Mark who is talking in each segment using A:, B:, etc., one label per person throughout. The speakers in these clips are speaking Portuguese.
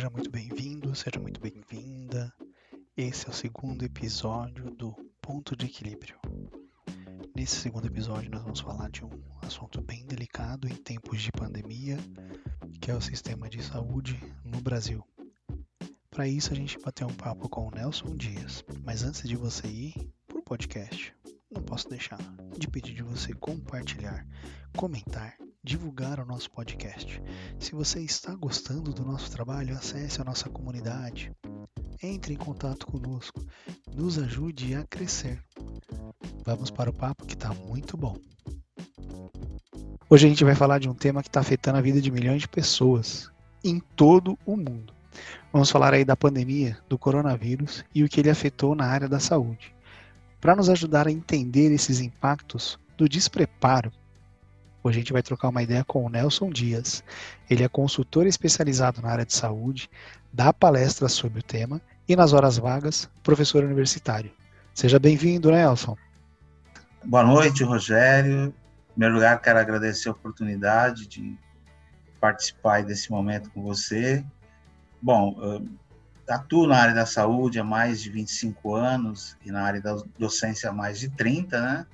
A: Seja muito bem-vindo, seja muito bem-vinda. Esse é o segundo episódio do Ponto de Equilíbrio. Nesse segundo episódio, nós vamos falar de um assunto bem delicado em tempos de pandemia, que é o sistema de saúde no Brasil. Para isso, a gente bateu um papo com o Nelson Dias, mas antes de você ir para o podcast, não posso deixar de pedir de você compartilhar, comentar divulgar o nosso podcast. Se você está gostando do nosso trabalho, acesse a nossa comunidade, entre em contato conosco, nos ajude a crescer. Vamos para o papo que está muito bom. Hoje a gente vai falar de um tema que está afetando a vida de milhões de pessoas em todo o mundo. Vamos falar aí da pandemia do coronavírus e o que ele afetou na área da saúde. Para nos ajudar a entender esses impactos do despreparo Hoje a gente vai trocar uma ideia com o Nelson Dias. Ele é consultor especializado na área de saúde, dá palestras sobre o tema e, nas horas vagas, professor universitário. Seja bem-vindo, Nelson.
B: Boa noite, Rogério. Em primeiro lugar, quero agradecer a oportunidade de participar desse momento com você. Bom, atuo na área da saúde há mais de 25 anos e na área da docência há mais de 30, né?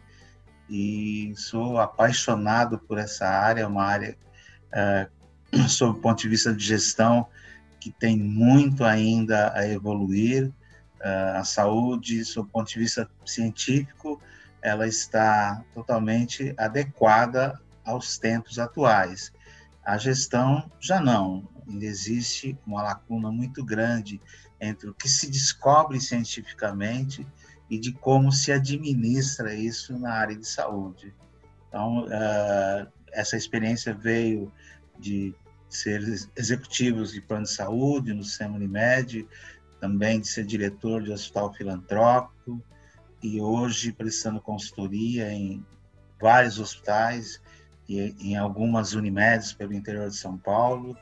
B: E sou apaixonado por essa área, uma área, é, sob o ponto de vista de gestão, que tem muito ainda a evoluir. É, a saúde, sob o ponto de vista científico, ela está totalmente adequada aos tempos atuais. A gestão já não, ainda existe uma lacuna muito grande entre o que se descobre cientificamente e de como se administra isso na área de saúde. Então, uh, essa experiência veio de ser executivos de plano de saúde no sistema Unimed, também de ser diretor de hospital filantrópico e hoje prestando consultoria em vários hospitais e em algumas Unimedes pelo interior de São Paulo,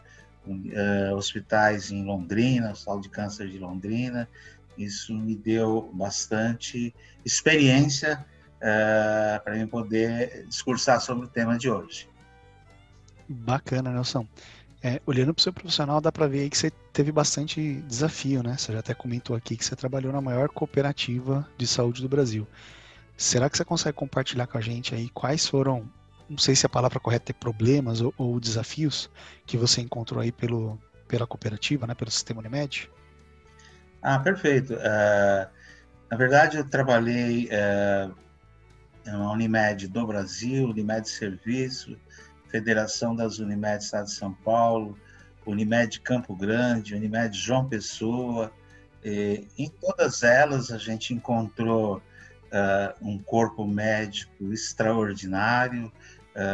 B: uh, hospitais em Londrina, Hospital de Câncer de Londrina, isso me deu bastante experiência uh, para eu poder discursar sobre o tema de hoje.
A: Bacana, Nelson. É, olhando para o seu profissional, dá para ver que você teve bastante desafio, né? Você já até comentou aqui que você trabalhou na maior cooperativa de saúde do Brasil. Será que você consegue compartilhar com a gente aí quais foram, não sei se a palavra correta é problemas ou, ou desafios que você encontrou aí pelo, pela cooperativa, né, pelo sistema Unimed?
B: Ah, perfeito. Uh, na verdade, eu trabalhei uh, na Unimed do Brasil, Unimed Serviço, Federação das Unimed Estado de São Paulo, Unimed Campo Grande, Unimed João Pessoa. E, em todas elas, a gente encontrou uh, um corpo médico extraordinário,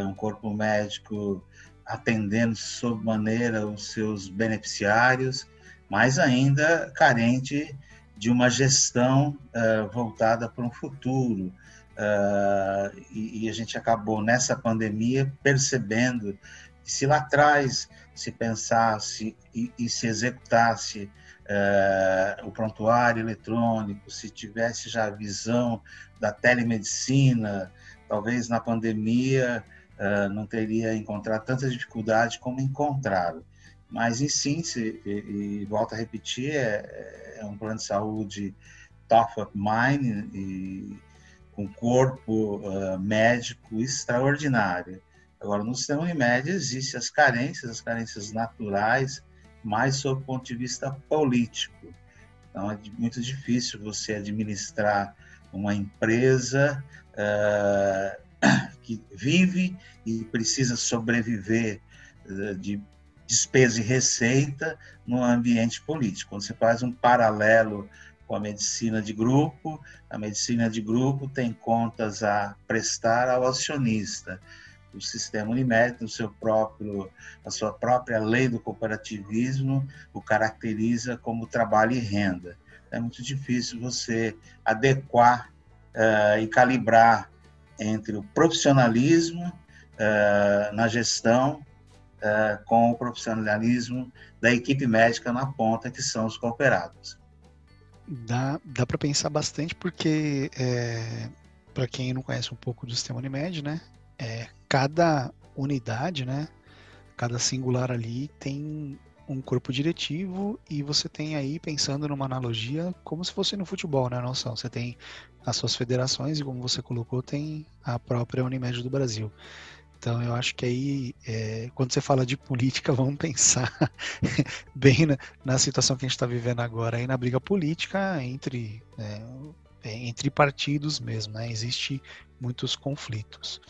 B: um corpo médico atendendo sob maneira os seus beneficiários mas ainda carente de uma gestão uh, voltada para um futuro. Uh, e, e, a gente acabou nessa pandemia percebendo que se lá atrás se pensasse e, e se executasse uh, o prontuário eletrônico, se tivesse já a visão da telemedicina, talvez na pandemia não teria encontrado tanta dificuldade como encontraram. Mas, em sim, se, e, e volto a repetir, é, é, um plano de saúde top of mind e com corpo uh, médico extraordinário. Agora, no sistema Unimed existem as carências, as carências naturais, mais sob o ponto de vista político. Então, é muito difícil você administrar uma empresa uh, que vive e precisa sobreviver uh, de despesa e receita no ambiente político. Quando você faz um paralelo com a medicina de grupo, a medicina de grupo tem contas a prestar ao acionista. O sistema Unimed, no seu próprio, a sua própria lei do cooperativismo, o caracteriza como trabalho e renda. É muito difícil você adequar uh, e calibrar entre o profissionalismo uh, na gestão uh, com o profissionalismo da equipe médica na ponta, que são os cooperados.
A: Dá, dá para pensar bastante, porque, é, para quem não conhece um pouco do sistema Unimed, né, é, cada unidade, né, cada singular ali tem um corpo diretivo e você tem aí, pensando numa analogia, como se fosse no futebol, né, noção? Você tem as suas federações e, como você colocou, tem a própria Unimed do Brasil. Então, eu acho que aí, é, quando você fala de política, vamos pensar bem na, na, situação que a gente está vivendo agora, aí na briga política entre, é, é entre partidos mesmo, né? Existem muitos conflitos.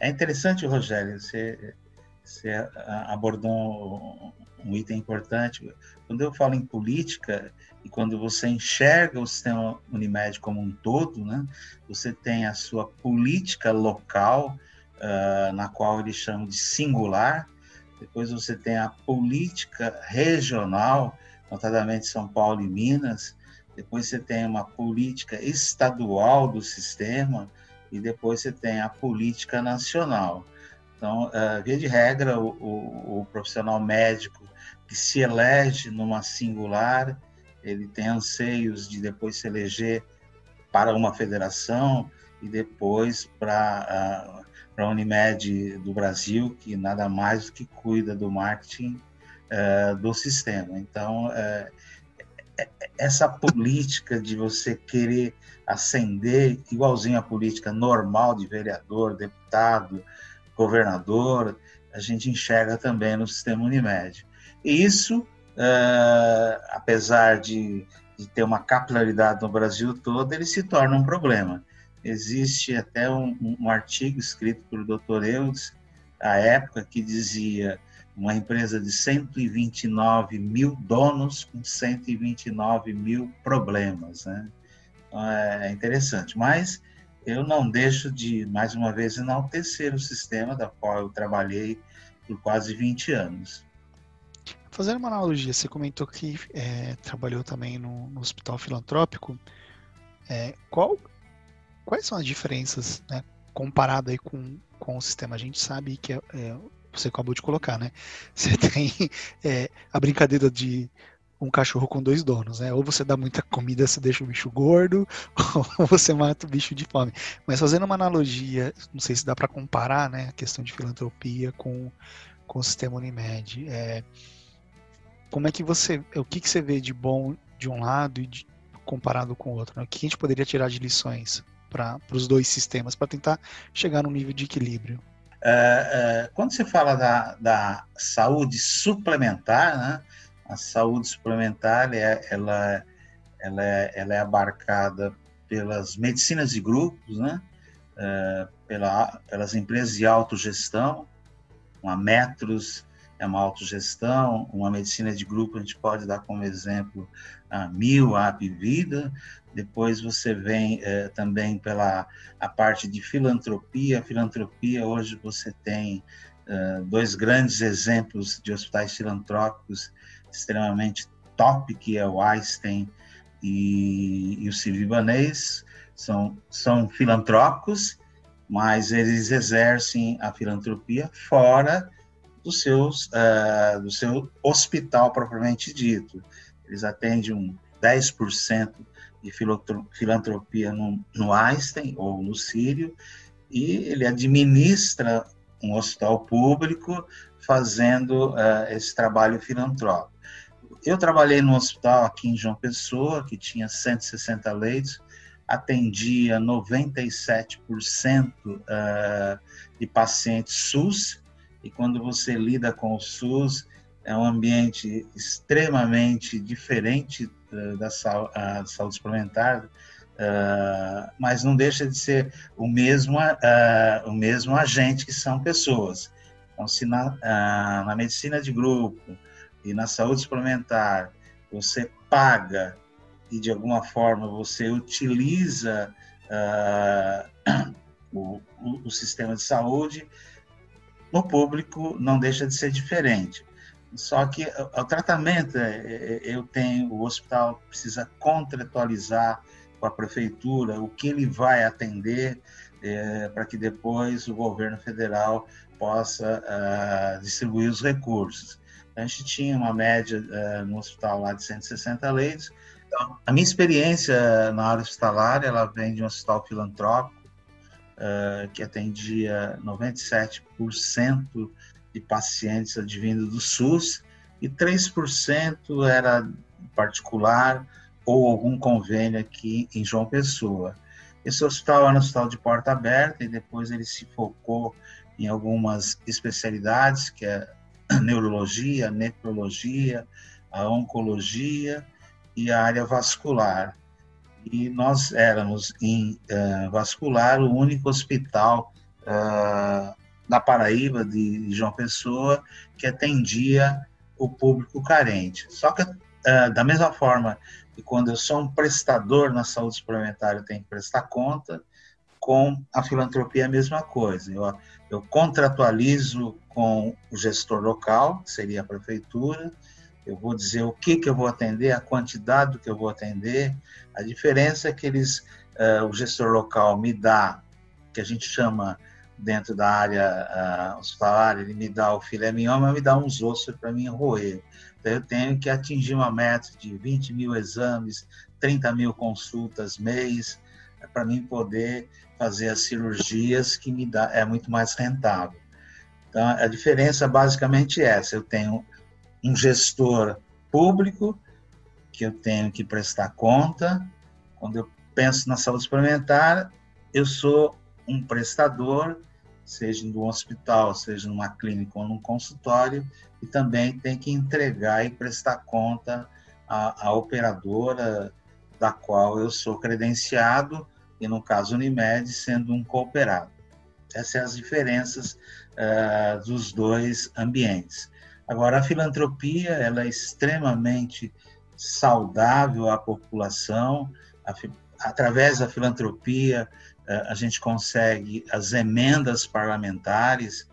B: É interessante, Rogério, você, você abordou um item importante. Quando eu falo em política e quando você enxerga o sistema Unimed como um todo, né, você tem a sua política local, uh, na qual eles chamam de singular, depois você tem a política regional, notadamente São Paulo e Minas, depois você tem uma política estadual do sistema, e depois você tem a política nacional. Então, uh, via de regra, o, o, o, profissional médico que se elege numa singular, ele tem anseios de depois se eleger para uma federação e depois para uh, a Unimed do Brasil, que nada mais do que cuida do marketing uh, do sistema. Então, uh, essa política de você querer ascender, igualzinho à política normal de vereador, deputado, governador, a gente enxerga também no sistema Unimed. E isso, uh, apesar de, de, ter uma capilaridade no Brasil todo, ele se torna um problema. Existe até um, um artigo escrito pelo Dr. Eudes, à época, que dizia uma empresa de 129 mil donos com 129 mil problemas, né? Então, é interessante, mas eu não deixo de, mais uma vez, enaltecer o sistema da qual eu trabalhei por quase 20 anos.
A: Fazendo uma analogia, você comentou que é, trabalhou também no, no hospital filantrópico. É, qual, quais são as diferenças, né, comparado aí com, com o sistema? A gente sabe que é, é você acabou de colocar, né? Você tem é, a brincadeira de um cachorro com dois donos, né? Ou você dá muita comida, você deixa o bicho gordo, ou você mata o bicho de fome. Mas fazendo uma analogia, não sei se dá para comparar, né, a questão de filantropia com, com o sistema Unimed. É, como é que você, o que, que você vê de bom de um lado e de, comparado com o outro? Né? O que a gente poderia tirar de lições para os dois sistemas para tentar chegar num nível de equilíbrio?
B: Uh, uh, quando você fala da, da saúde suplementar, né, a saúde suplementar é, ela, ela, é, ela é abarcada pelas medicinas de grupos, né, uh, pela, pelas empresas de autogestão, uma Metros é uma autogestão, uma medicina de grupo a gente pode dar como exemplo a Mil, a Vida, depois você vem é, também pela a parte de filantropia. Filantropia, hoje você tem é, dois grandes exemplos de hospitais filantrópicos extremamente top, que é o Einstein e, e o Civibanês. São, são filantrópicos, mas eles exercem a filantropia fora do, seus, uh, do seu hospital propriamente dito. Eles atendem um 10% de filantropia no, no Einstein ou no Sírio, e ele administra um hospital público fazendo uh, esse trabalho filantrópico. Eu trabalhei no hospital aqui em João Pessoa, que tinha 160 leitos, atendia 97% uh, de pacientes SUS, e quando você lida com o SUS, é um ambiente extremamente diferente uh, da saúde suplementar, uh, mas não deixa de ser o mesmo, o mesmo agente que são pessoas. Então, se na, na medicina de grupo e na saúde suplementar você paga e de alguma forma você utiliza o, o sistema de saúde, no público não deixa de ser diferente. Só que o tratamento, é, é, eu tenho, o hospital precisa contratualizar com a prefeitura o que ele vai atender é, para que depois o governo federal possa uh, distribuir os recursos. A gente tinha uma média uh, no hospital lá de 160 leitos. Então, a minha experiência na área hospitalar, ela vem de um hospital filantrópico, uh, que atendia 97% de pacientes advindo do SUS e 3% era particular ou algum convênio aqui em João Pessoa. Esse hospital era um hospital de porta aberta e depois ele se focou em algumas especialidades, que é a neurologia, a nefrologia, a oncologia e a área vascular. E nós éramos em uh, vascular o único hospital uh, na Paraíba de, João Pessoa que atendia o público carente. Só que uh, da mesma forma que quando eu sou um prestador na saúde suplementar eu tenho que prestar conta, com a filantropia é a mesma coisa. Eu, eu contratualizo com o gestor local, que seria a prefeitura, eu vou dizer o que, que eu vou atender, a quantidade do que eu vou atender. A diferença é que eles, uh, o gestor local me dá, que a gente chama dentro da área uh, hospitalar, ele me dá o filé mignon, mas me dá uns ossos para mim roer. Então, eu tenho que atingir uma meta de 20 mil exames, 30 mil consultas mês, para mim poder fazer as cirurgias que me dá é muito mais rentável. Então a diferença basicamente é essa. Eu tenho um gestor público que eu tenho que prestar conta. Quando eu penso na saúde suplementar, eu sou um prestador, seja no hospital, seja numa clínica ou num consultório, e também tem que entregar e prestar conta à, à operadora da qual eu sou credenciado e no caso Unimed sendo um cooperado. Essas são as diferenças uh, dos dois ambientes. Agora, a filantropia ela é extremamente saudável à população. A, através da filantropia, a gente consegue as emendas parlamentares,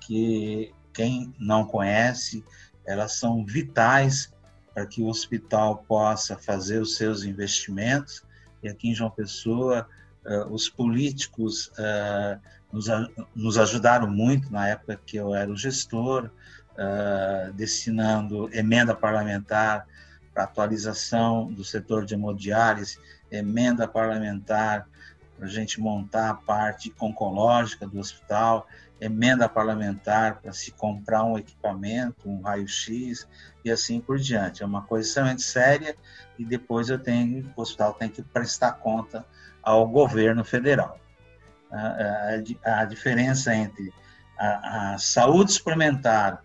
B: que quem não conhece, elas são vitais para que o hospital possa fazer os seus investimentos. E aqui em João Pessoa, uh, os políticos uh, nos, ajudaram muito na época que eu era o gestor, destinando emenda parlamentar para atualização do setor de hemodiálise, emenda parlamentar para a gente montar a parte oncológica do hospital, emenda parlamentar para se comprar um equipamento, um raio-x e assim por diante. É uma coisa extremamente séria e depois eu tenho, o hospital tem que prestar conta ao governo federal. A, a, a diferença entre a, a, saúde suplementar,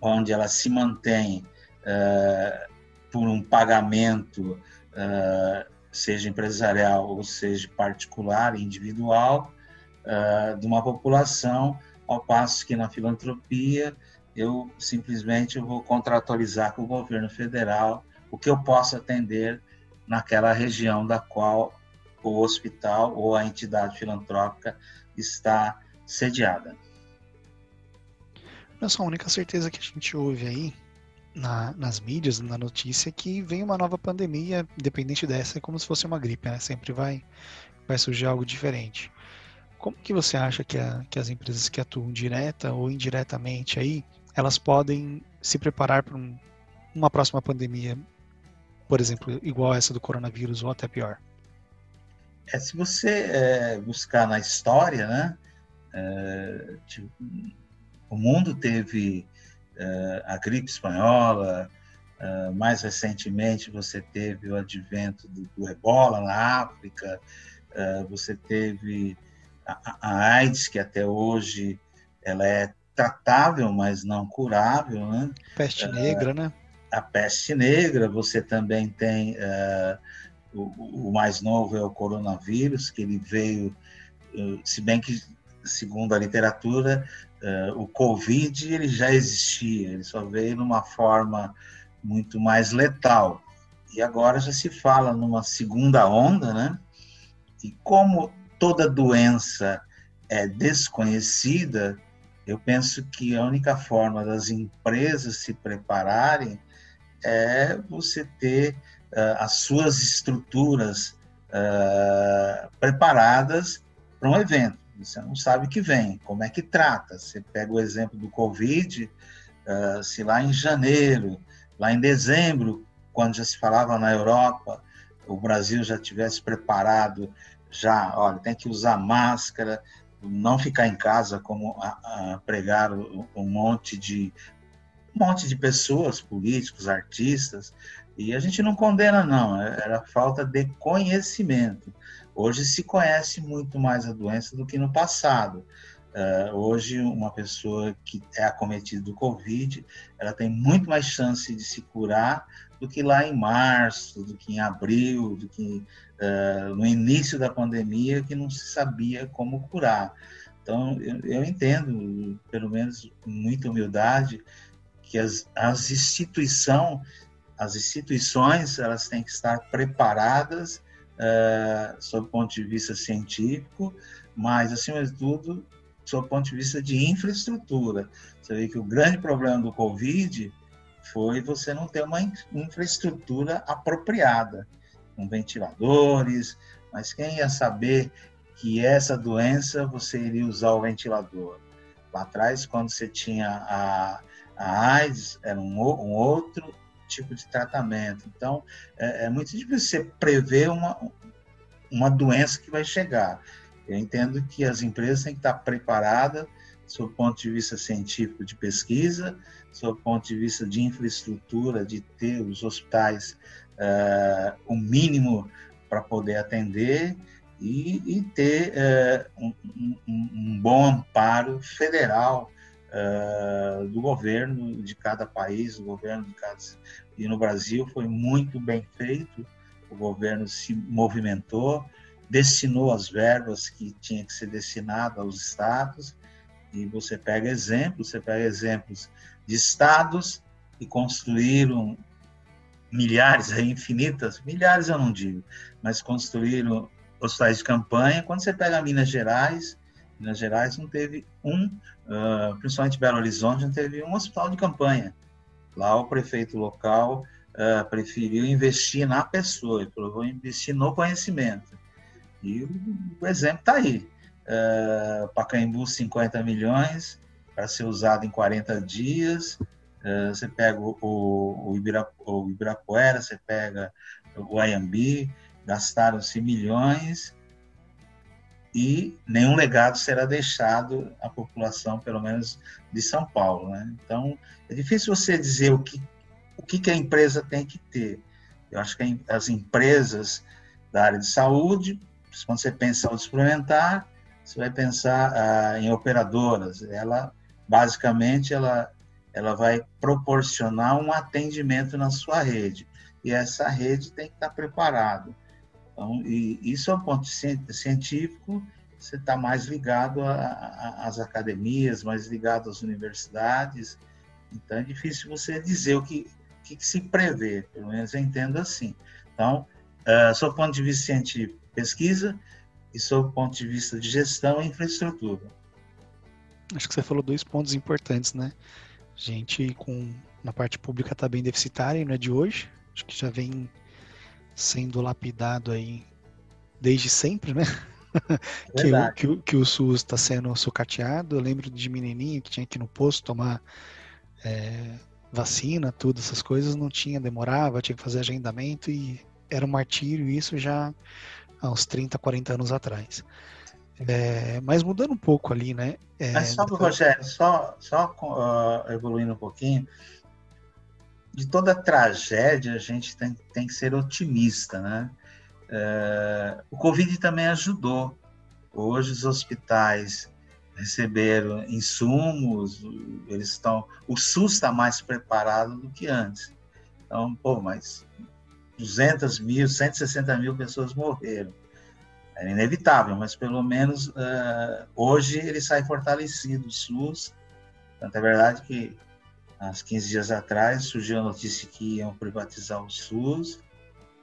B: onde ela se mantém uh, por um pagamento, uh, seja empresarial ou seja particular, individual, uh, de uma população, ao passo que na filantropia eu simplesmente vou contratualizar com o governo federal o que eu posso atender naquela região da qual o hospital ou a entidade filantrópica está sediada.
A: Nossa, a única certeza que a gente ouve aí na, nas mídias, na notícia, que vem uma nova pandemia, independente dessa, é como se fosse uma gripe, né? Sempre vai, vai surgir algo diferente. Como que você acha que, a, que as empresas que atuam direta ou indiretamente aí, elas podem se preparar para um, uma próxima pandemia, por exemplo, igual essa do coronavírus ou até pior?
B: É, se você é, buscar na história, né, é, tipo, o mundo teve a gripe espanhola, é, mais recentemente você teve o advento do, do ebola na África, é, você teve a, a, AIDS, que até hoje ela é tratável, mas não curável, né?
A: Peste negra, né?
B: A peste negra, você também tem o, o, mais novo é o coronavírus, que ele veio, se bem que segundo a literatura, o Covid ele já existia, ele só veio numa forma muito mais letal. E agora já se fala numa segunda onda, né? E como toda doença é desconhecida, eu penso que a única forma das empresas se prepararem é você ter uh, as suas estruturas uh, preparadas para um evento. Você não sabe o que vem, como é que trata. Você pega o exemplo do Covid, uh, se lá em janeiro, lá em dezembro, quando já se falava na Europa, o Brasil já tivesse preparado, já, olha, tem que usar máscara, não ficar em casa como a, a pregar um monte de monte de pessoas, políticos, artistas, e a gente não condena, não, era falta de conhecimento. Hoje se conhece muito mais a doença do que no passado. Uh, hoje, uma pessoa que é acometida do Covid, ela tem muito mais chance de se curar do que lá em março, do que em abril, do que uh, no início da pandemia, que não se sabia como curar. Então, eu, eu entendo, pelo menos com muita humildade, que as, as instituição, as instituições elas têm que estar preparadas uh, sob o ponto de vista científico, mas, acima de tudo, sob o ponto de vista de infraestrutura. Você vê que o grande problema do Covid foi você não ter uma infraestrutura apropriada, com ventiladores, mas quem ia saber que essa doença você iria usar o ventilador. Lá atrás, quando você tinha a, a AIDS, era um, um outro tipo de tratamento. Então, é, é, muito difícil você prever uma, uma doença que vai chegar. Eu entendo que as empresas têm que estar preparadas sob o ponto de vista científico de pesquisa, sob o ponto de vista de infraestrutura, de ter os hospitais uh, o mínimo para poder atender e, e ter uh, um, um, um, bom amparo federal uh, do governo de cada país, do governo de cada e no Brasil foi muito bem feito. O governo se movimentou, destinou as verbas que tinha que ser destinado aos estados e você pega exemplos, você pega exemplos de estados que construíram milhares, infinitas, milhares eu não digo, mas construíram hospitais de campanha. Quando você pega Minas Gerais, Minas Gerais não teve um, uh, principalmente Belo Horizonte, não teve um hospital de campanha. Lá o prefeito local uh, preferiu investir na pessoa, ele falou, investir no conhecimento. E o, o exemplo está aí. Uh, Pacaembu, 50 milhões para ser usado em 40 dias. Uh, você pega o, o, o Ibirapuera, você pega o Ayambi, gastaram-se milhões e nenhum legado será deixado à população, pelo menos de São Paulo. Né? Então, é difícil você dizer o que, o que, que a empresa tem que ter. Eu acho que as empresas da área de saúde, quando você pensa em suplementar, você vai pensar ah, em operadoras. Ela, basicamente, ela, ela vai proporcionar um atendimento na sua rede. E essa rede tem que estar preparada então, e isso é um ponto científico, você está mais ligado às academias, mais ligado às universidades, então é difícil você dizer o que, que, que se prevê, pelo menos eu entendo assim. Então, uh, sob o ponto de vista científico, pesquisa, e sob o ponto de vista de gestão e infraestrutura.
A: Acho que você falou dois pontos importantes, né? A gente com na parte pública está bem deficitária, não é de hoje. Acho que já vem sendo lapidado aí desde sempre, né? que, o, que, o, que o SUS está sendo sucateado. Eu lembro de menininha que tinha que ir no posto tomar é, vacina, tudo, essas coisas, não tinha, demorava, tinha que fazer agendamento e era um martírio isso já há uns 30, 40 anos atrás. É, mas mudando um pouco ali, né?
B: É, mas só, Rogério, só, só uh, evoluindo um pouquinho, de toda tragédia, a gente tem, tem que ser otimista, né? É, o Covid também ajudou. Hoje os hospitais receberam insumos, eles estão, o SUS está mais preparado do que antes. Então, pô, mas 200 mil, 160 mil pessoas morreram. É inevitável, mas pelo menos uh, hoje ele sai fortalecido, o SUS. Tanto é verdade que há 15 dias atrás, surgiu a notícia que iam privatizar o SUS,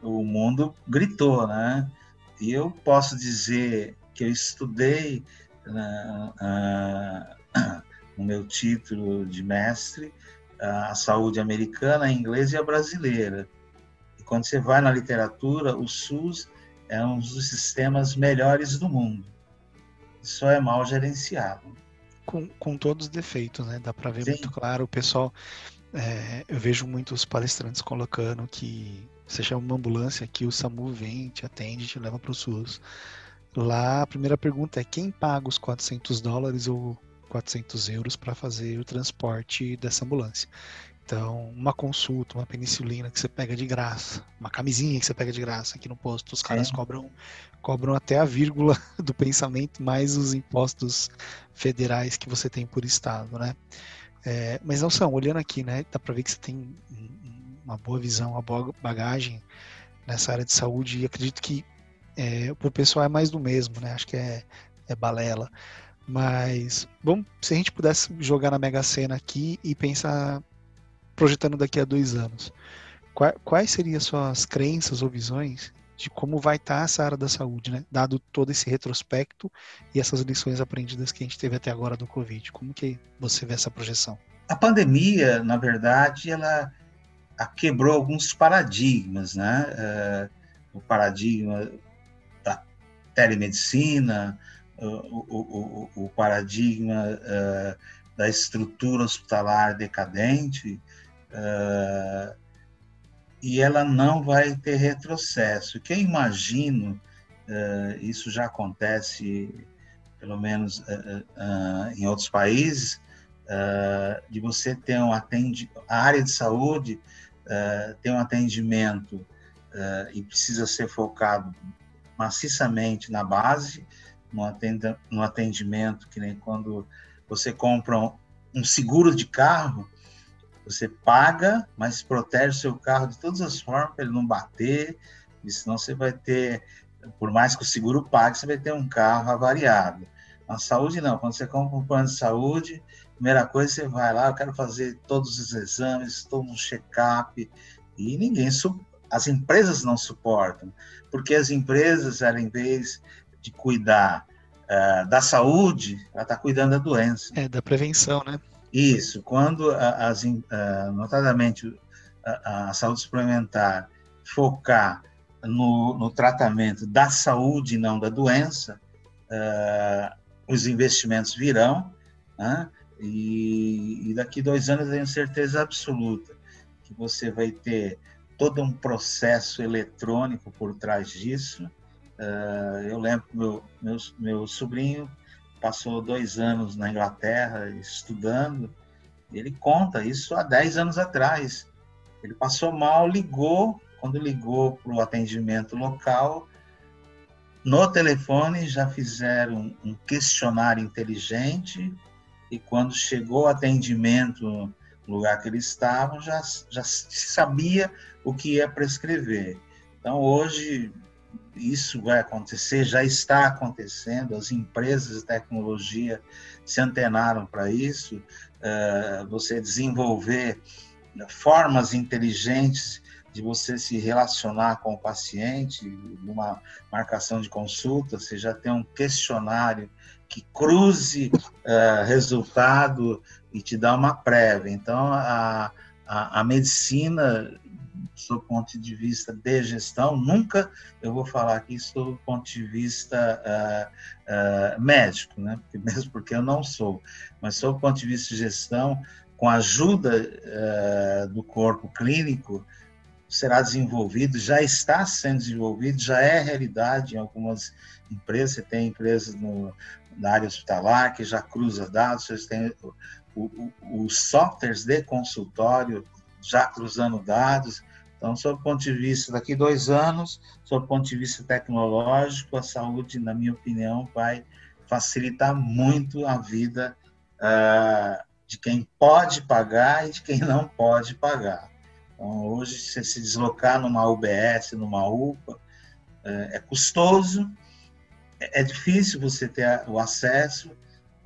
B: o mundo gritou, né? E eu posso dizer que eu estudei uh, uh, no meu título de mestre a saúde americana, a inglesa e a brasileira. E quando você vai na literatura, o SUS é um dos sistemas melhores do mundo. Só é mal gerenciado
A: com, com todos os defeitos, né? Dá para ver Sim. muito claro. O pessoal, é, eu vejo muitos palestrantes colocando que você chama uma ambulância aqui, o SAMU vem, te atende, te leva para o SUS. Lá a primeira pergunta é quem paga os 400 dólares ou 400 euros para fazer o transporte dessa ambulância. Então, uma consulta, uma penicilina que você pega de graça, uma camisinha que você pega de graça aqui no posto, os caras cobram, cobram até a vírgula do pensamento, mais os impostos federais que você tem por estado, né? É, mas não são, olhando aqui, né, dá para ver que você tem uma boa visão, uma boa bagagem nessa área de saúde e acredito que é, o pessoal é mais do mesmo, né? Acho que é, é balela. Mas, bom, se a gente pudesse jogar na Mega Sena aqui e pensar projetando daqui a dois anos, quais seriam suas crenças ou visões de como vai estar essa área da saúde, né? Dado todo esse retrospecto e essas lições aprendidas que a gente teve até agora do Covid. Como que você vê essa projeção?
B: A pandemia, na verdade, ela quebrou alguns paradigmas, né? Uh, o paradigma da telemedicina, o, o, o, o paradigma uh, da estrutura hospitalar decadente, uh, e ela não vai ter retrocesso. Que eu imagino, uh, isso já acontece, pelo menos uh, em outros países, de você ter um atendimento, a área de saúde ter um atendimento e precisa ser focado maciçamente na base, no atendimento, que nem quando você compra um seguro de carro, você paga, mas protege o seu carro de todas as formas para ele não bater, e senão você vai ter, por mais que o seguro pague, você vai ter um carro avariado. Na saúde, não. Quando você compra um plano de saúde, primeira coisa, você vai lá, eu quero fazer todos os exames, todo um check-up, e ninguém, as empresas não suportam, porque as empresas, ela, em vez de cuidar uh, da saúde, ela está cuidando da doença.
A: É, da prevenção, né?
B: Isso, quando as, notadamente a, a saúde suplementar focar no, no, tratamento da saúde e não da doença, uh, os investimentos virão, né? e, e, daqui dois anos eu tenho certeza absoluta que você vai ter todo um processo eletrônico por trás disso. Uh, eu lembro que meu, meu, meu sobrinho passou dois anos na Inglaterra estudando. Ele conta isso há 10 anos atrás. Ele passou mal, ligou. Quando ligou para o atendimento local, no telefone já fizeram um questionário inteligente e quando chegou o atendimento no lugar que eles estavam, já, já sabia o que ia prescrever. Então, hoje, isso vai acontecer, já está acontecendo, as empresas de tecnologia se antenaram para isso, uh, você desenvolver formas inteligentes de você se relacionar com o paciente, numa marcação de consulta, você já tem um questionário que cruze uh, resultado e te dá uma prévia. Então, a, a, a medicina do ponto de vista de gestão, nunca eu vou falar aqui do ponto de vista uh, uh, médico, né? mesmo porque eu não sou, mas do ponto de vista de gestão, com a ajuda uh, do corpo clínico, será desenvolvido, já está sendo desenvolvido, já é realidade em algumas empresas. Você tem empresas no, na área hospitalar que já cruza dados, você tem os softwares de consultório já cruzando dados. Então, sob o ponto de vista daqui dois anos, sob o ponto de vista tecnológico, a saúde, na minha opinião, vai facilitar muito a vida uh, de quem pode pagar e de quem não pode pagar. Então, hoje, se se deslocar numa UBS, numa UPA, uh, é custoso, é, é difícil você ter o acesso.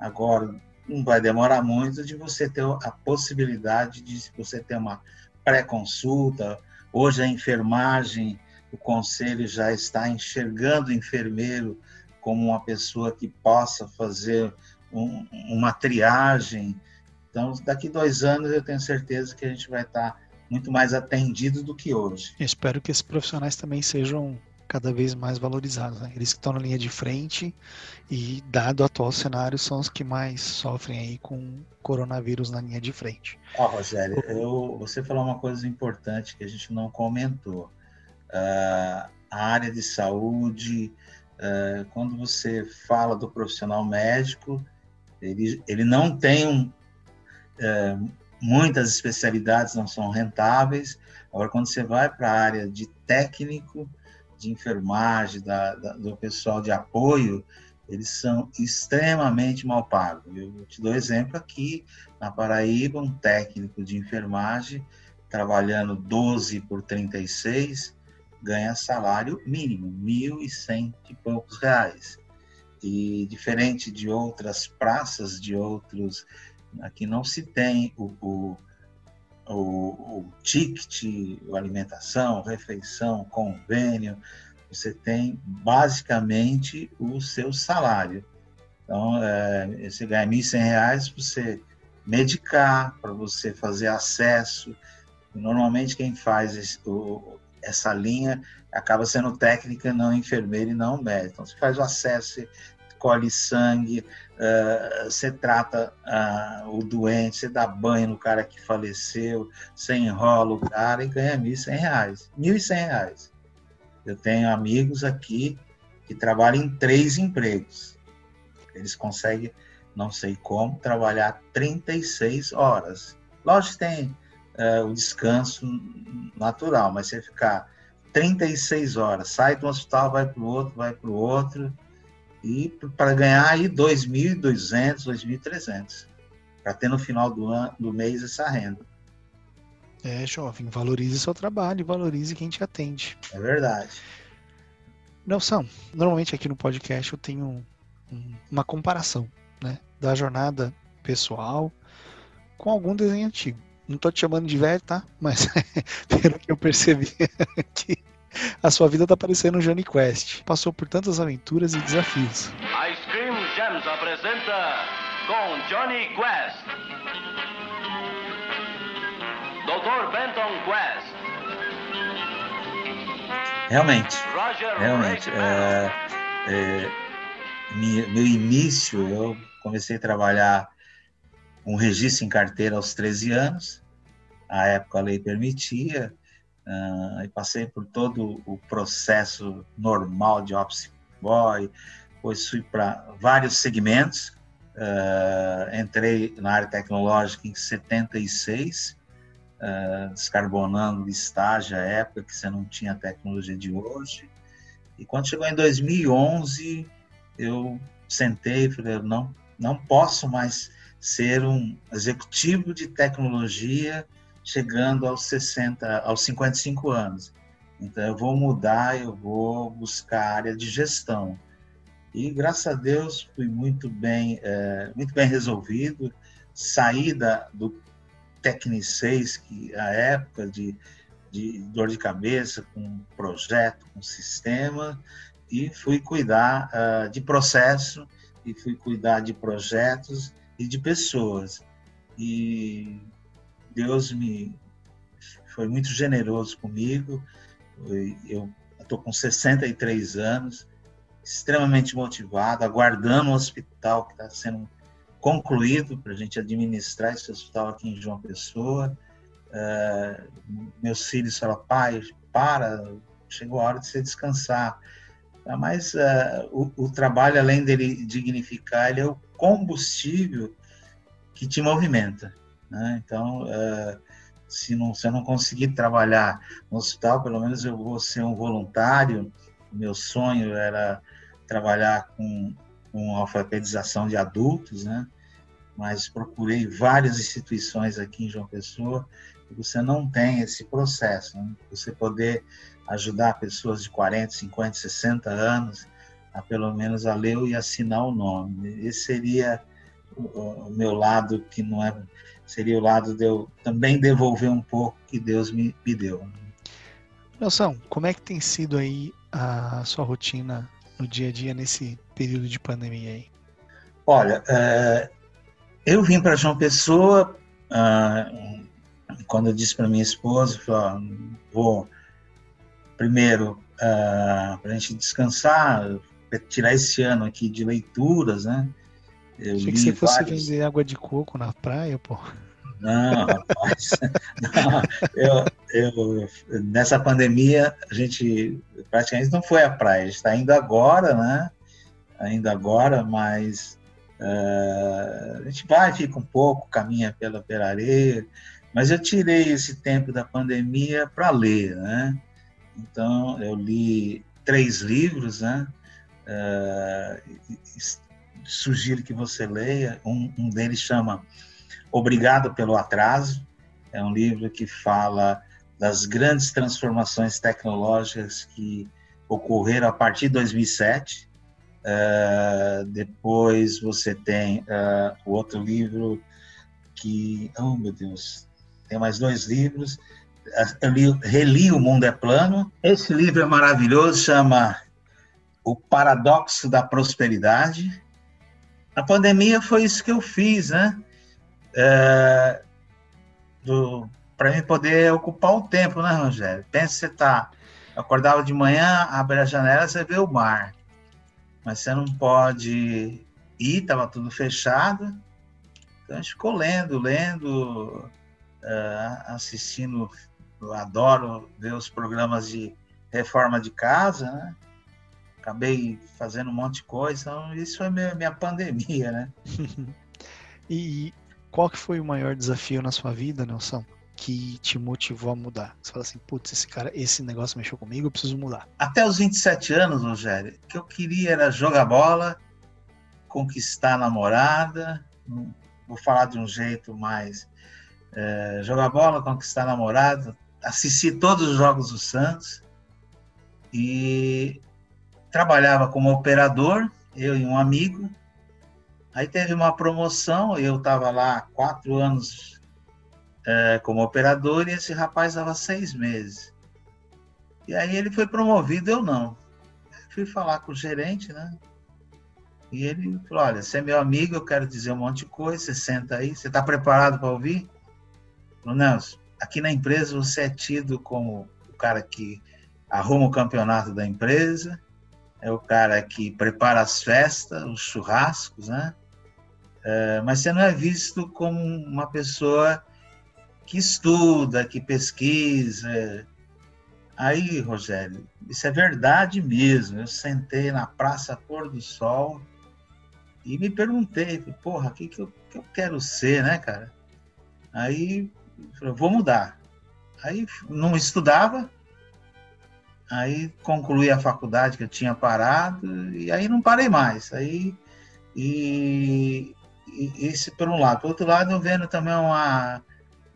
B: Agora, não vai demorar muito de você ter a possibilidade de você ter uma pré-consulta, Hoje a enfermagem, o conselho já está enxergando o enfermeiro como uma pessoa que possa fazer um, uma triagem. Então, daqui dois anos eu tenho certeza que a gente vai estar muito mais atendido do que hoje.
A: espero que esses profissionais também sejam cada vez mais valorizados. Né? Eles que estão na linha de frente e, dado o atual cenário, são os que mais sofrem aí com coronavírus na linha de frente.
B: Ó, oh, Rogério, eu, você falou uma coisa importante que a gente não comentou. Uh, a área de saúde, uh, quando você fala do profissional médico, Ele, ele não tem um, é, muitas especialidades, não são rentáveis. Agora, quando você vai para a área de técnico, de enfermagem, da, da, do pessoal de apoio, eles são extremamente mal pagos. Eu te dou exemplo aqui, na Paraíba, um técnico de enfermagem, trabalhando 12 por 36, ganha salário mínimo, R$ 1.100 e poucos reais. E diferente de outras praças, de outros. Aqui não se tem o, o, o, o ticket, alimentação, refeição, convênio, você tem basicamente o seu salário. Então, é, você ganha R$ 1.100 para você medicar, para você fazer acesso. Normalmente, quem faz esse, o, essa linha acaba sendo técnica, não enfermeira e não médico. Então, você faz o acesso, colhe sangue, uh, você trata uh, o doente, você dá banho no cara que faleceu, você enrola o cara e ganha R$ 1.100. R$ 1.100. Eu tenho amigos aqui que trabalham em três empregos. Eles conseguem, não sei como, trabalhar 36 horas. Lógico que tem uh, o descanso natural, mas você ficar 36 horas, sai do hospital, vai para o outro, vai para o outro, e para ganhar aí 2.200, 2.300, para ter no final do, ano, do mês essa renda.
A: É, jovem, valorize seu trabalho, valorize quem te atende.
B: É verdade.
A: Nelson, normalmente aqui no podcast eu tenho um, uma comparação né, da jornada pessoal com algum desenho antigo. Não estou te chamando de velho, tá? Mas pelo que eu percebi aqui, a sua vida está parecendo um Johnny Quest. Passou por tantas aventuras e desafios. Ice Cream Gems apresenta com Johnny Quest.
B: Dr. Benton Quest. Realmente, realmente. É, é, meu início, eu comecei a trabalhar com registro em carteira aos 13 anos. A época a lei permitia, uh, e passei por todo o processo normal de office boy, depois fui para vários segmentos. Uh, entrei na área tecnológica em 76, uh, descarbonando listagem à época que você não tinha a tecnologia de hoje. E quando chegou em 2011, eu sentei e falei, não, não posso mais ser um executivo de tecnologia chegando aos 60, aos 55 anos. Então eu vou mudar, eu vou buscar a área de gestão. E graças a Deus fui muito bem, é, muito bem resolvido. Saí da, do Tecnicês, que a época de, de dor de cabeça com projeto, com sistema, e fui cuidar uh, de processo, e fui cuidar de projetos e de pessoas. E Deus me foi muito generoso comigo. Eu estou com 63 anos, extremamente motivado, aguardando o hospital que está sendo concluído para a gente administrar esse hospital aqui em João Pessoa. Uh, meus filhos falam, pai, para, chegou a hora de você descansar. Ah, mas uh, o, o, trabalho, além dele dignificar, ele é o combustível que te movimenta. Né? Então, uh, se, não, se eu não conseguir trabalhar no hospital, pelo menos eu vou ser um voluntário. Meu sonho era trabalhar com com alfabetização de adultos, né? mas procurei várias instituições aqui em João Pessoa e você não tem esse processo. Né? Você poder ajudar pessoas de 40, 50, 60 anos a pelo menos a ler e assinar o nome. Esse seria o, meu lado que não é seria o lado de eu também devolver um pouco que Deus me, me deu.
A: Nelson, como é que tem sido aí a sua rotina no dia a dia nesse período de pandemia aí?
B: Olha, é, eu vim para João Pessoa ah, quando eu disse para minha esposa, falei, vou primeiro ah, para a gente descansar, tirar esse ano aqui de leituras, né?
A: Eu Achei que você fosse vários... vender água de coco na praia, pô.
B: Não, rapaz. não, eu, eu, nessa pandemia, a gente praticamente não foi à praia. A gente está indo agora, né? Ainda agora, mas Uh, a gente vai, fica um pouco, caminha pela, pela areia, mas eu tirei esse tempo da pandemia para ler, né? Então, eu li três livros, né? Uh, sugiro que você leia. Um, um deles chama Obrigado pelo Atraso. É um livro que fala das grandes transformações tecnológicas que ocorreram a partir de 2007. Uh, depois você tem uh, o outro livro que, oh meu Deus, tem mais dois livros. Eu li, reli O Mundo é Plano. Esse livro é maravilhoso, chama O Paradoxo da Prosperidade. A pandemia foi isso que eu fiz, né? É, para mim poder ocupar o tempo, né, Rogério? Pensa você tá, acordava de manhã, abre a janela, você vê o mar, mas você não pode ir, tava tudo fechado. Então a gente ficou lendo, lendo, uh, assistindo. Eu adoro ver os programas de reforma de casa, né? Acabei fazendo um monte de coisa, então isso foi minha, minha pandemia, né?
A: e qual que foi o maior desafio na sua vida, Nelson? Que te motivou a mudar? Você fala assim, putz, esse cara, esse negócio mexeu comigo, eu preciso mudar.
B: Até os 27 anos, Rogério, o que eu queria era jogar bola, conquistar a namorada, vou falar de um jeito mais é, jogar bola, conquistar namorado, assisti todos os jogos do Santos e trabalhava como operador, eu e um amigo. Aí teve uma promoção, eu estava lá quatro anos é, como operador e esse rapaz estava seis meses. E aí ele foi promovido, eu não. fui falar com o gerente, né? E ele falou: Olha, você é meu amigo, eu quero dizer um monte de coisa, você senta aí, você está preparado para ouvir? Nelson, aqui na empresa você é tido como o cara que arruma o campeonato da empresa, é o cara que prepara as festas, os churrascos, né? É, mas você não é visto como uma pessoa que estuda, que pesquisa. Aí, Rogério, isso é verdade mesmo. Eu sentei na Praça Pôr do Sol e me perguntei, porra, o que, que, eu, que eu quero ser, né, cara? Aí Falei, vou mudar. Aí não estudava, aí concluí a faculdade que eu tinha parado, e aí não parei mais. Aí, e, esse por um lado. Por outro lado, eu vendo também uma,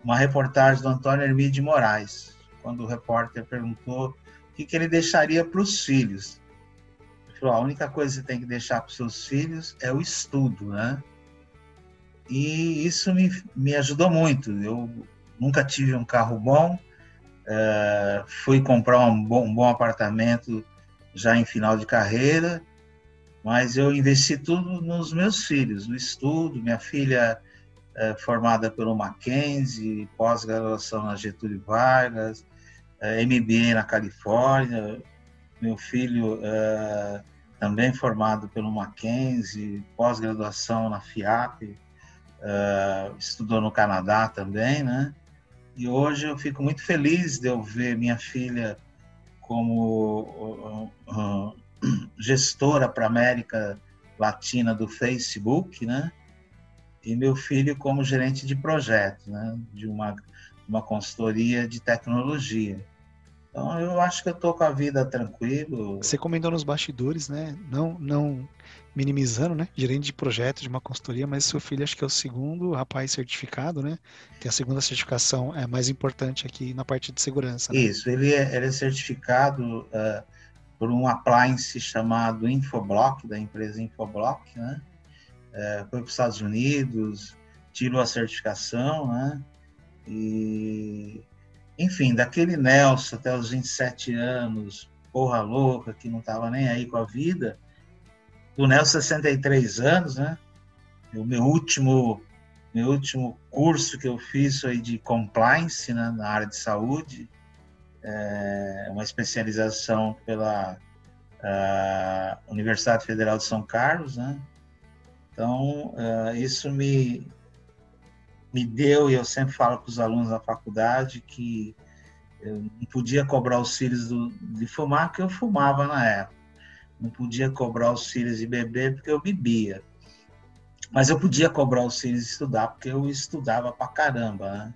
B: uma reportagem do Antônio Hermídio de Moraes, quando o repórter perguntou o que, que ele deixaria para os filhos. Ele falou, a única coisa que você tem que deixar para os seus filhos é o estudo, né? E isso me, me ajudou muito. Eu nunca tive um carro bom, é, fui comprar um bom, um bom apartamento já em final de carreira, mas eu investi tudo nos meus filhos, no estudo. Minha filha é formada pelo Mackenzie, pós-graduação na Getúlio Vargas, é, MBA na Califórnia. Meu filho também formado pelo Mackenzie, pós-graduação na FIAP, estudou no Canadá também, né? E hoje eu fico muito feliz de eu ver minha filha como uh, uh, gestora para a América Latina do Facebook, né? E meu filho como gerente de projeto, né? De uma, uma consultoria de tecnologia. Então eu acho que eu tô com a vida tranquilo.
A: Você comentou nos bastidores, né? Não, não minimizando, né? Gerente de projeto de uma consultoria, mas seu filho acho que é o segundo rapaz certificado, né? Tem a segunda certificação é mais importante aqui na parte de segurança.
B: Né? Isso, ele é, ele é certificado uh, por um appliance chamado Infoblock, da empresa Infoblock, né? Uh, foi para os Estados Unidos, tirou a certificação, né? E enfim, daquele Nelson até os 27 anos, porra louca, que não estava nem aí com a vida, do Nelson 63 anos, né? O meu último, meu último curso que eu fiz foi de compliance né, na área de saúde, é uma especialização pela Universidade Federal de São Carlos, né? Então, uh, isso me, me deu, e eu sempre falo para os alunos da faculdade, que eu não podia cobrar os filhos do, de fumar, porque eu fumava na época. Não podia cobrar os filhos de beber, porque eu bebia. Mas eu podia cobrar os filhos de estudar, porque eu estudava pra caramba, né?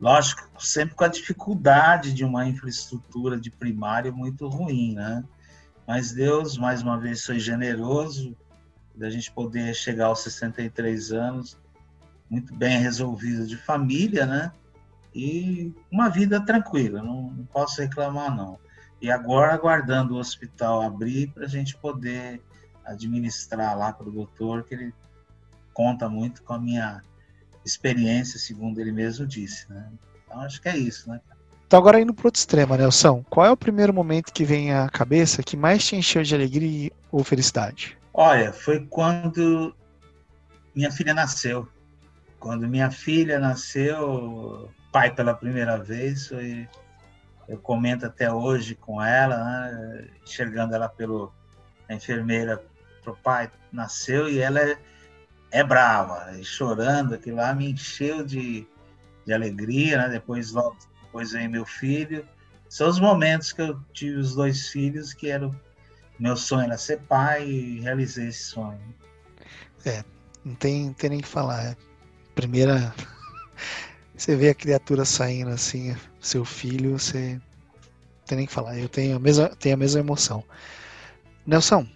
B: Lógico, sempre com a dificuldade de uma infraestrutura de primário muito ruim, né? Mas Deus, mais uma vez, foi generoso da gente poder chegar aos 63 anos muito bem resolvido de família, né? E uma vida tranquila, não, não posso reclamar, não. E agora aguardando o hospital abrir para a gente poder administrar lá para o doutor, que ele conta muito com a minha experiência, segundo ele mesmo disse, né? Então acho que é isso, né?
A: Então agora indo para outro extremo, Nelson, qual é o primeiro momento que vem à cabeça que mais te encheu de alegria ou felicidade?
B: Olha, foi quando minha filha nasceu. Quando minha filha nasceu, pai pela primeira vez, foi, eu comento até hoje com ela, né, enxergando ela pelo a enfermeira pro pai nasceu e ela é, é brava, e chorando, aquilo lá me encheu de, de alegria, né? Depois logo depois veio meu filho. São os momentos que eu tive os dois filhos que era meu sonho era ser pai e realizei esse sonho.
A: É, não tem, tem nem que falar. É. Primeira você vê a criatura saindo assim, seu filho, você não tem nem que falar. Eu tenho a mesma, tenho a mesma emoção. Nelson,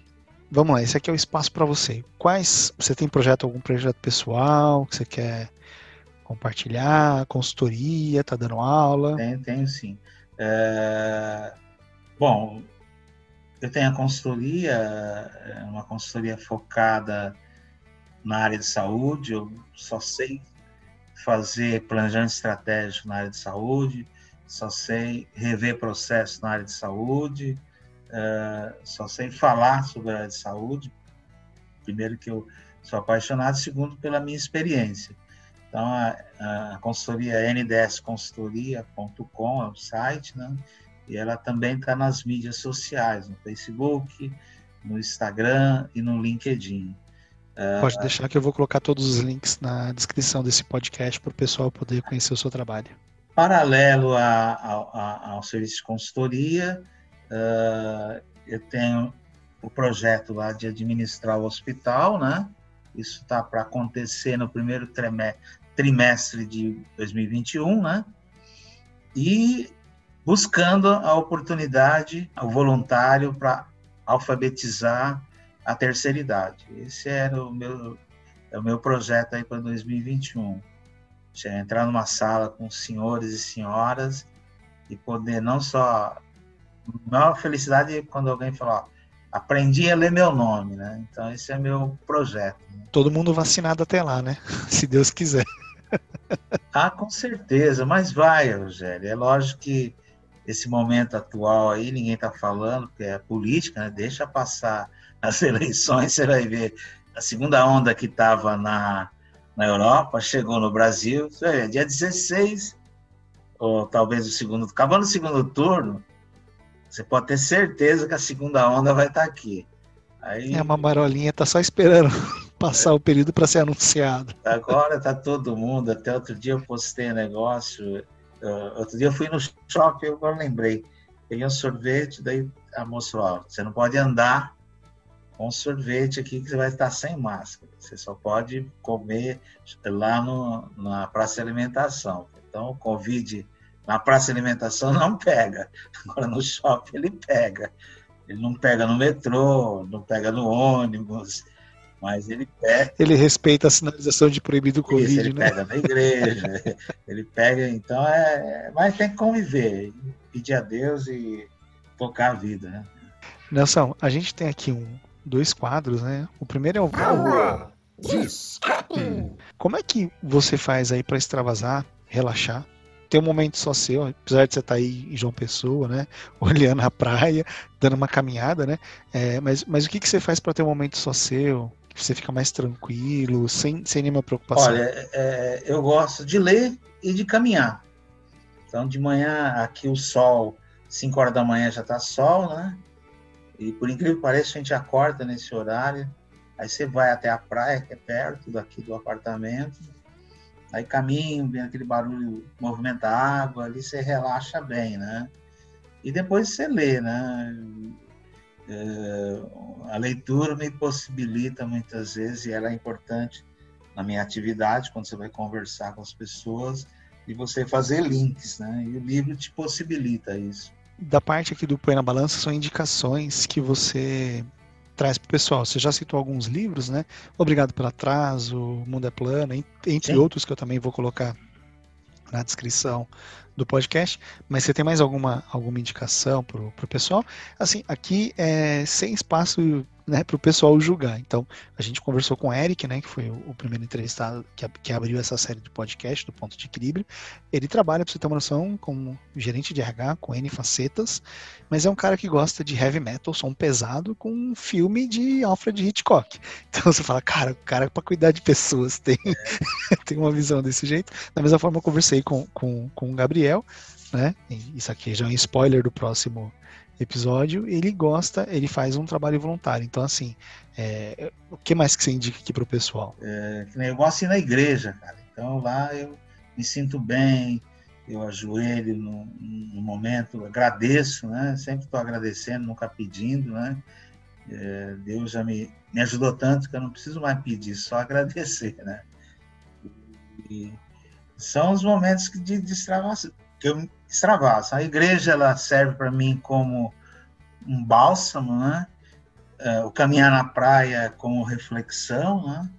A: vamos lá, esse aqui é o espaço para você. Quais você tem projeto algum projeto pessoal que você quer compartilhar? Consultoria, tá dando aula?
B: Tenho, tenho sim. É... Bom, eu tenho a consultoria, é uma consultoria focada na área de saúde. Eu só sei fazer planejamento estratégico na área de saúde, só sei rever processos na área de saúde, uh, só sei falar sobre a área de saúde. Primeiro que eu sou apaixonado, segundo pela minha experiência. Então, a, a consultoria ndsconsultoria.com é o site, né? E ela também está nas mídias sociais, no Facebook, no Instagram e no LinkedIn.
A: Pode deixar que eu vou colocar todos os links na descrição desse podcast para o pessoal poder conhecer o seu trabalho.
B: Paralelo a, a, ao serviço de consultoria, uh, eu tenho o projeto lá de administrar o hospital, né? Isso está para acontecer no primeiro trimestre de 2021, né? E buscando a oportunidade, o voluntário para alfabetizar a terceira idade. Esse era o meu, é o meu projeto aí para 2021. Já entrar numa sala com senhores e senhoras e poder não só. A maior felicidade é quando alguém fala, ó, aprendi a ler meu nome, né? Então esse é meu projeto. Né?
A: Todo mundo vacinado até lá, né? Se Deus quiser.
B: ah, com certeza, mas vai, Rogério. É lógico que esse momento atual aí ninguém está falando, porque é política, né? Deixa passar as eleições, você vai ver a segunda onda que estava na, na Europa, chegou no Brasil, é, dia 16, ou talvez o segundo, acabando o segundo turno, você pode ter certeza que a segunda onda vai estar tá aqui.
A: Aí, é, uma marolinha está só esperando passar é, o período para ser anunciado.
B: Agora está todo mundo, até outro dia eu postei um negócio, uh, outro dia eu fui no shopping, eu agora lembrei, peguei um sorvete, daí a moça falou, você não pode andar com sorvete aqui que você vai estar sem máscara. Você só pode comer lá no, na praça de alimentação. Então, o Covid na praça de alimentação não pega. Agora, no shopping, ele pega. Ele não pega no metrô, não pega no ônibus, mas ele pega.
A: Ele respeita a sinalização de proibido Covid, Isso,
B: ele
A: né?
B: pega na igreja, ele pega, então é. Mas tem que conviver, pedir a Deus e tocar a vida, né?
A: Nelson, a gente tem aqui um, dois quadros, né? O primeiro é o Como é que você faz aí para extravasar, relaxar? Tem um momento só seu, apesar de você estar tá aí em João Pessoa, né? Olhando a praia, dando uma caminhada, né? É, mas, mas o que, que você faz para ter um momento só seu? Que você fica mais tranquilo, sem, sem nenhuma preocupação?
B: Olha, é, eu gosto de ler e de caminhar. Então, de manhã, aqui o sol, 5 horas da manhã já está sol, né? E por incrível que pareça, a gente acorda nesse horário, aí você vai até a praia, que é perto daqui do apartamento, aí caminha, vem aquele barulho, movimenta a água, ali você relaxa bem, né? E depois você lê, né? é, a leitura me possibilita muitas vezes, e ela é importante na minha atividade, quando você vai conversar com as pessoas, e você fazer links, né? E o livro te possibilita isso.
A: Da parte aqui do Põe na Balança são indicações que você traz para o pessoal. Você já citou alguns livros, né? Obrigado pelo atraso, O Mundo é Plano, entre Sim. outros que eu também vou colocar na descrição do podcast, mas você tem mais alguma, alguma indicação para o pessoal? Assim, aqui é sem espaço né, para o pessoal julgar. Então, a gente conversou com o Eric, né, que foi o, primeiro entrevistado que, que, abriu essa série de podcast do Ponto de Equilíbrio. Ele trabalha, para você ter uma noção, como gerente de RH, com N facetas, mas é um cara que gosta de heavy metal, som pesado, com um filme de Alfred Hitchcock. Então, você fala, cara, o cara para cuidar de pessoas tem, tem uma visão desse jeito. Da mesma forma, eu conversei com, com, com o Gabriel, né, isso aqui já é um spoiler do próximo episódio, ele gosta, ele faz um trabalho voluntário. Então, assim, é, o que mais que você indica aqui para o pessoal?
B: É, eu gosto de ir na igreja, cara. Então lá eu me sinto bem, eu ajoelho no, no momento, agradeço, né? Sempre estou agradecendo, nunca pedindo, né? É, Deus já me, me ajudou tanto que eu não preciso mais pedir, só agradecer, né? E são os momentos de, de que eu extravaso. A igreja ela serve para mim como um bálsamo, né? É, o caminhar na praia como reflexão, né?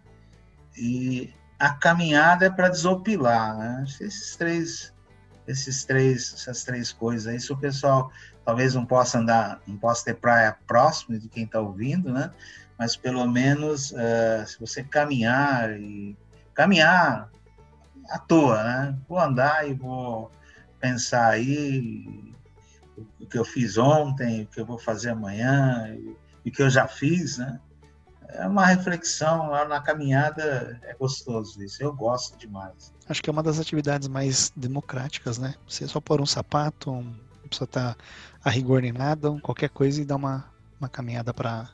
B: E a caminhada é para desopilar, né? Esses três, esses três, essas três coisas aí, se o pessoal talvez não possa andar, não possa ter praia próximo de quem está ouvindo, né? Mas pelo menos uh, se você caminhar e caminhar à toa, né? Vou andar e vou pensar aí o que eu fiz ontem, o que eu vou fazer amanhã, e o que eu já fiz, né? É uma reflexão lá na caminhada, é gostoso isso, eu gosto demais.
A: Acho que é uma das atividades mais democráticas, né? Você só pôr um sapato, um, não precisa estar a rigor nem nada, qualquer coisa e dar uma, uma caminhada para.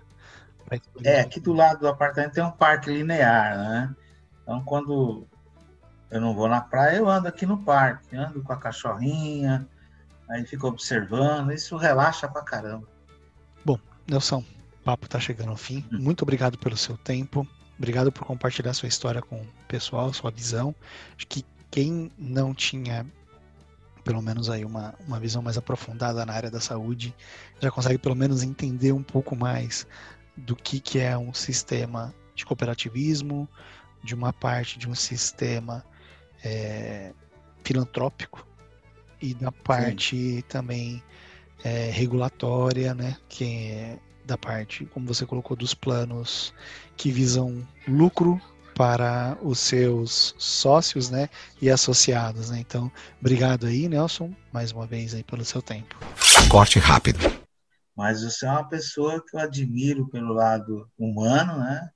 B: É, aqui do lado do apartamento tem um parque linear, né? Então, quando eu não vou na praia, eu ando aqui no parque, ando com a cachorrinha, aí fico observando, isso relaxa pra caramba.
A: Bom, Nelson, o papo tá chegando ao fim. Hum. Muito obrigado pelo seu tempo. Obrigado por compartilhar sua história com o pessoal, sua visão. Acho que quem não tinha pelo menos aí uma, uma visão mais aprofundada na área da saúde, já consegue pelo menos entender um pouco mais do que, que é um sistema de cooperativismo, de uma parte de um sistema é, filantrópico e da parte Sim. também é, regulatória, né? Que é da parte, como você colocou, dos planos que visam lucro para os seus sócios, né, e associados, né? Então, obrigado aí, Nelson, mais uma vez aí pelo seu tempo.
C: Corte rápido.
B: Mas você é uma pessoa que eu admiro pelo lado humano, né?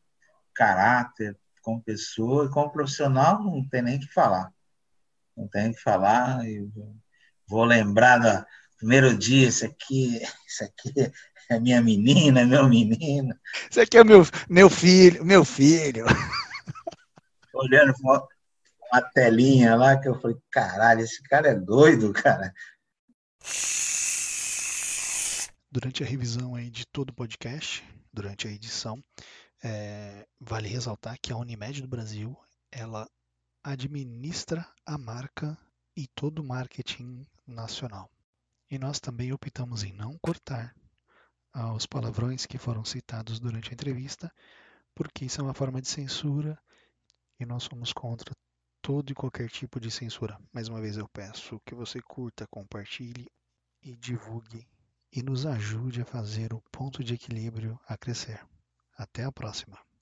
B: Caráter, como pessoa e como profissional não tem nem que falar. Não tem que falar. Eu vou lembrar do primeiro dia, isso aqui, isso aqui é minha menina, é meu menino.
A: Isso aqui é meu, meu filho, meu filho.
B: Olhando uma telinha lá que eu falei, caralho, esse cara é doido, cara.
A: Durante a revisão aí de todo o podcast, durante a edição, é, vale ressaltar que a Unimed do Brasil ela administra a marca e todo o marketing nacional. E nós também optamos em não cortar os palavrões que foram citados durante a entrevista, porque isso é uma forma de censura e nós somos contra todo e qualquer tipo de censura. Mais uma vez eu peço que você curta, compartilhe e divulgue e nos ajude a fazer o ponto de equilíbrio a crescer. Até a próxima!